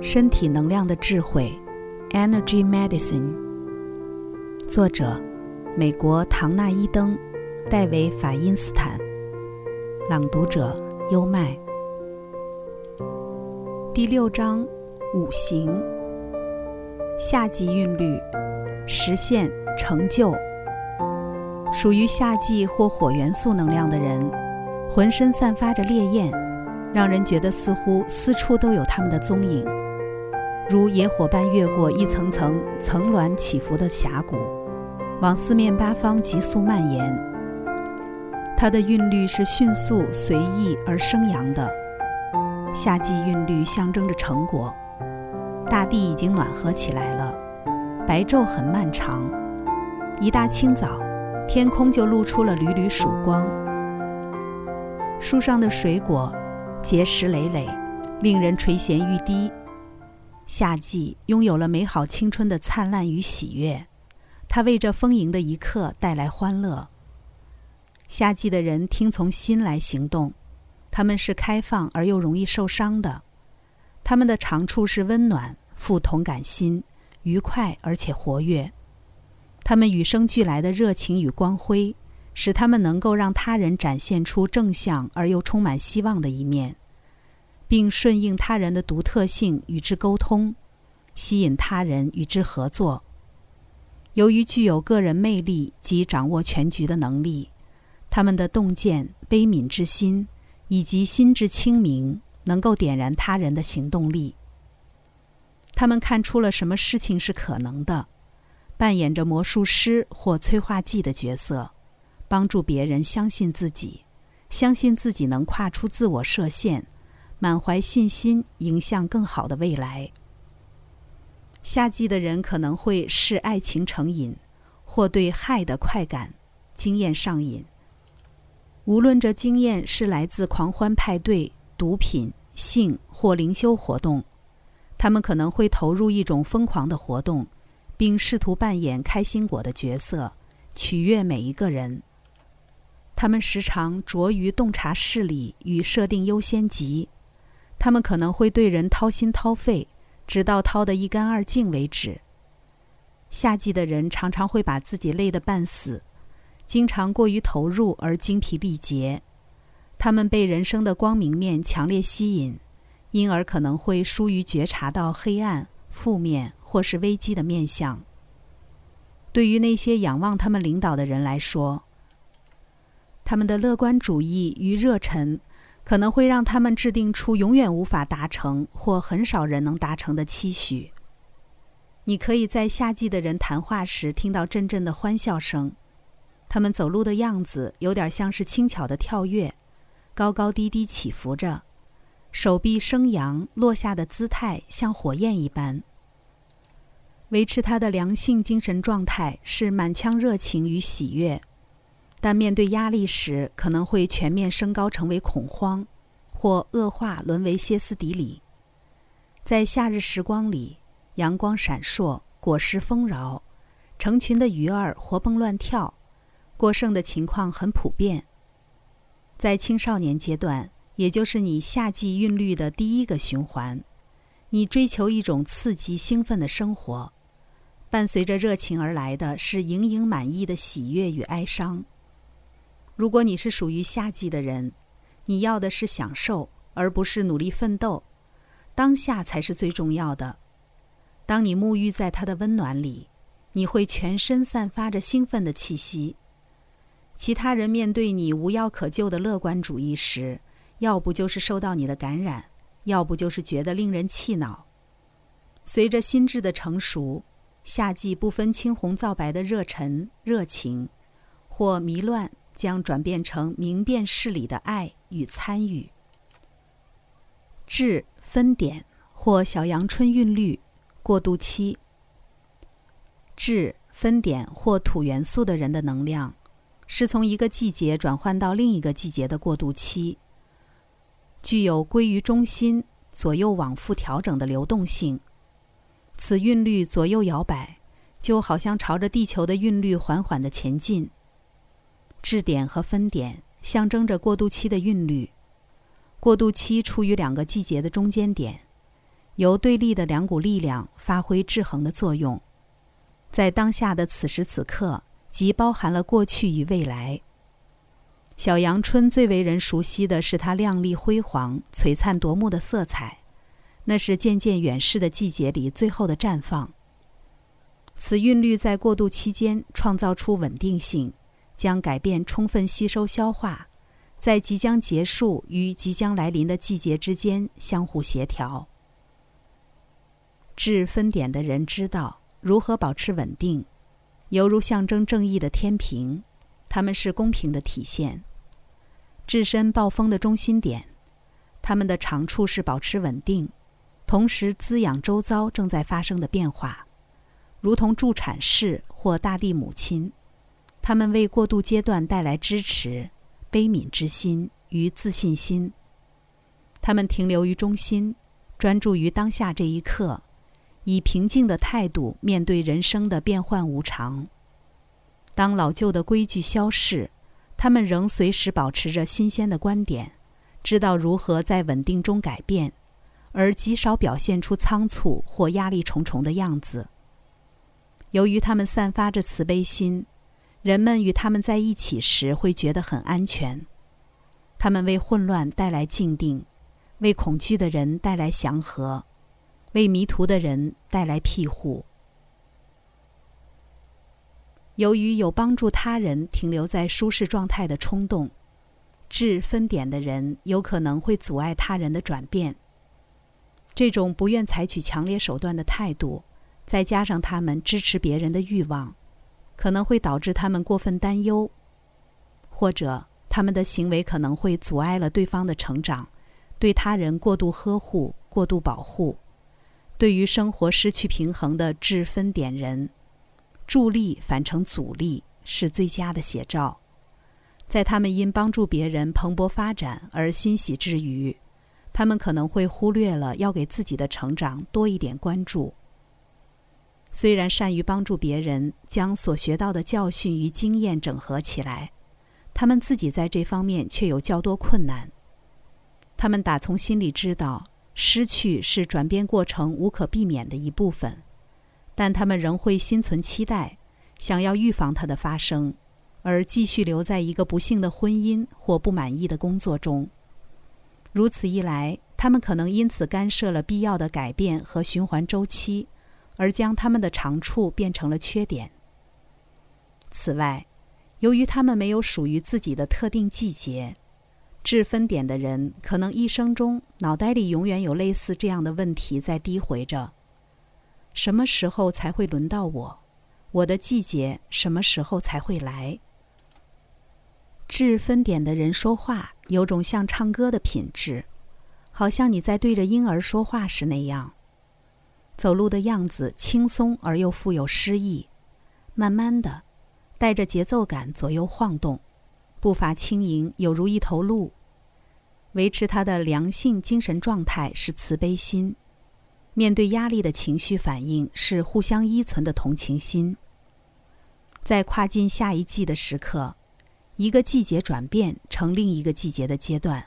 身体能量的智慧，Energy Medicine。作者：美国唐纳伊登、戴维法因斯坦。朗读者：优麦。第六章：五行。夏季韵律，实现成就。属于夏季或火元素能量的人，浑身散发着烈焰，让人觉得似乎四处都有他们的踪影，如野火般越过一层层层峦起伏的峡谷，往四面八方急速蔓延。它的韵律是迅速、随意而生扬的。夏季韵律象征着成果，大地已经暖和起来了，白昼很漫长，一大清早。天空就露出了缕缕曙光，树上的水果结实累累，令人垂涎欲滴。夏季拥有了美好青春的灿烂与喜悦，它为这丰盈的一刻带来欢乐。夏季的人听从心来行动，他们是开放而又容易受伤的，他们的长处是温暖、富同感心、愉快而且活跃。他们与生俱来的热情与光辉，使他们能够让他人展现出正向而又充满希望的一面，并顺应他人的独特性与之沟通，吸引他人与之合作。由于具有个人魅力及掌握全局的能力，他们的洞见、悲悯之心以及心智清明，能够点燃他人的行动力。他们看出了什么事情是可能的。扮演着魔术师或催化剂的角色，帮助别人相信自己，相信自己能跨出自我设限，满怀信心迎向更好的未来。夏季的人可能会视爱情成瘾，或对害的快感经验上瘾。无论这经验是来自狂欢派对、毒品、性或灵修活动，他们可能会投入一种疯狂的活动。并试图扮演开心果的角色，取悦每一个人。他们时常着于洞察事理与设定优先级，他们可能会对人掏心掏肺，直到掏得一干二净为止。夏季的人常常会把自己累得半死，经常过于投入而精疲力竭。他们被人生的光明面强烈吸引，因而可能会疏于觉察到黑暗、负面。或是危机的面相。对于那些仰望他们领导的人来说，他们的乐观主义与热忱可能会让他们制定出永远无法达成或很少人能达成的期许。你可以在夏季的人谈话时听到阵阵的欢笑声，他们走路的样子有点像是轻巧的跳跃，高高低低起伏着，手臂升扬落下的姿态像火焰一般。维持他的良性精神状态是满腔热情与喜悦，但面对压力时可能会全面升高，成为恐慌，或恶化沦为歇斯底里。在夏日时光里，阳光闪烁，果实丰饶，成群的鱼儿活蹦乱跳，过剩的情况很普遍。在青少年阶段，也就是你夏季韵律的第一个循环，你追求一种刺激兴奋的生活。伴随着热情而来的是盈盈满意的喜悦与哀伤。如果你是属于夏季的人，你要的是享受，而不是努力奋斗。当下才是最重要的。当你沐浴在它的温暖里，你会全身散发着兴奋的气息。其他人面对你无药可救的乐观主义时，要不就是受到你的感染，要不就是觉得令人气恼。随着心智的成熟。夏季不分青红皂白的热忱、热情，或迷乱，将转变成明辨事理的爱与参与。至分点或小阳春韵律过渡期。至分点或土元素的人的能量，是从一个季节转换到另一个季节的过渡期，具有归于中心、左右往复调整的流动性。此韵律左右摇摆，就好像朝着地球的韵律缓缓的前进。质点和分点象征着过渡期的韵律，过渡期处于两个季节的中间点，由对立的两股力量发挥制衡的作用，在当下的此时此刻，即包含了过去与未来。小阳春最为人熟悉的是它亮丽辉煌、璀璨夺目的色彩，那是渐渐远逝的季节里最后的绽放。此韵律在过渡期间创造出稳定性，将改变充分吸收消化，在即将结束与即将来临的季节之间相互协调。治分点的人知道如何保持稳定，犹如象征正义的天平，他们是公平的体现。置身暴风的中心点，他们的长处是保持稳定，同时滋养周遭正在发生的变化，如同助产士或大地母亲，他们为过渡阶段带来支持、悲悯之心与自信心。他们停留于中心，专注于当下这一刻。以平静的态度面对人生的变幻无常。当老旧的规矩消逝，他们仍随时保持着新鲜的观点，知道如何在稳定中改变，而极少表现出仓促或压力重重的样子。由于他们散发着慈悲心，人们与他们在一起时会觉得很安全。他们为混乱带来静定，为恐惧的人带来祥和。为迷途的人带来庇护。由于有帮助他人停留在舒适状态的冲动，治分点的人有可能会阻碍他人的转变。这种不愿采取强烈手段的态度，再加上他们支持别人的欲望，可能会导致他们过分担忧，或者他们的行为可能会阻碍了对方的成长，对他人过度呵护、过度保护。对于生活失去平衡的致分点人，助力反成阻力是最佳的写照。在他们因帮助别人蓬勃发展而欣喜之余，他们可能会忽略了要给自己的成长多一点关注。虽然善于帮助别人将所学到的教训与经验整合起来，他们自己在这方面却有较多困难。他们打从心里知道。失去是转变过程无可避免的一部分，但他们仍会心存期待，想要预防它的发生，而继续留在一个不幸的婚姻或不满意的工作中。如此一来，他们可能因此干涉了必要的改变和循环周期，而将他们的长处变成了缺点。此外，由于他们没有属于自己的特定季节。治分点的人，可能一生中脑袋里永远有类似这样的问题在低回着：什么时候才会轮到我？我的季节什么时候才会来？治分点的人说话有种像唱歌的品质，好像你在对着婴儿说话时那样。走路的样子轻松而又富有诗意，慢慢的，带着节奏感左右晃动，步伐轻盈，有如一头鹿。维持他的良性精神状态是慈悲心，面对压力的情绪反应是互相依存的同情心。在跨进下一季的时刻，一个季节转变成另一个季节的阶段，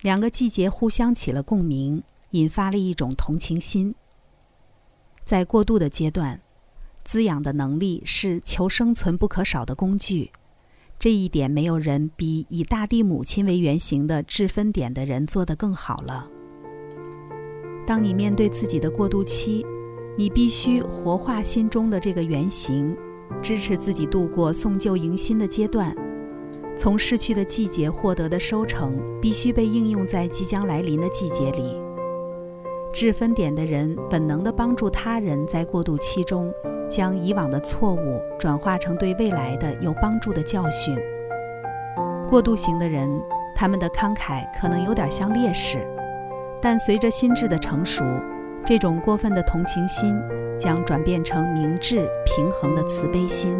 两个季节互相起了共鸣，引发了一种同情心。在过渡的阶段，滋养的能力是求生存不可少的工具。这一点，没有人比以大地母亲为原型的制分点的人做得更好了。当你面对自己的过渡期，你必须活化心中的这个原型，支持自己度过送旧迎新的阶段。从逝去的季节获得的收成，必须被应用在即将来临的季节里。制分点的人本能地帮助他人在过渡期中。将以往的错误转化成对未来的有帮助的教训。过渡型的人，他们的慷慨可能有点像烈士，但随着心智的成熟，这种过分的同情心将转变成明智平衡的慈悲心。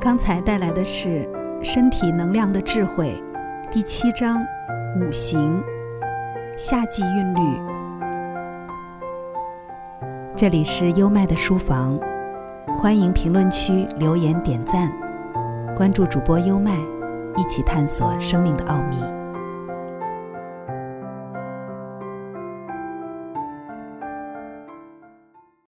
刚才带来的是《身体能量的智慧》第七章五行夏季韵律。这里是优麦的书房，欢迎评论区留言点赞，关注主播优麦，一起探索生命的奥秘。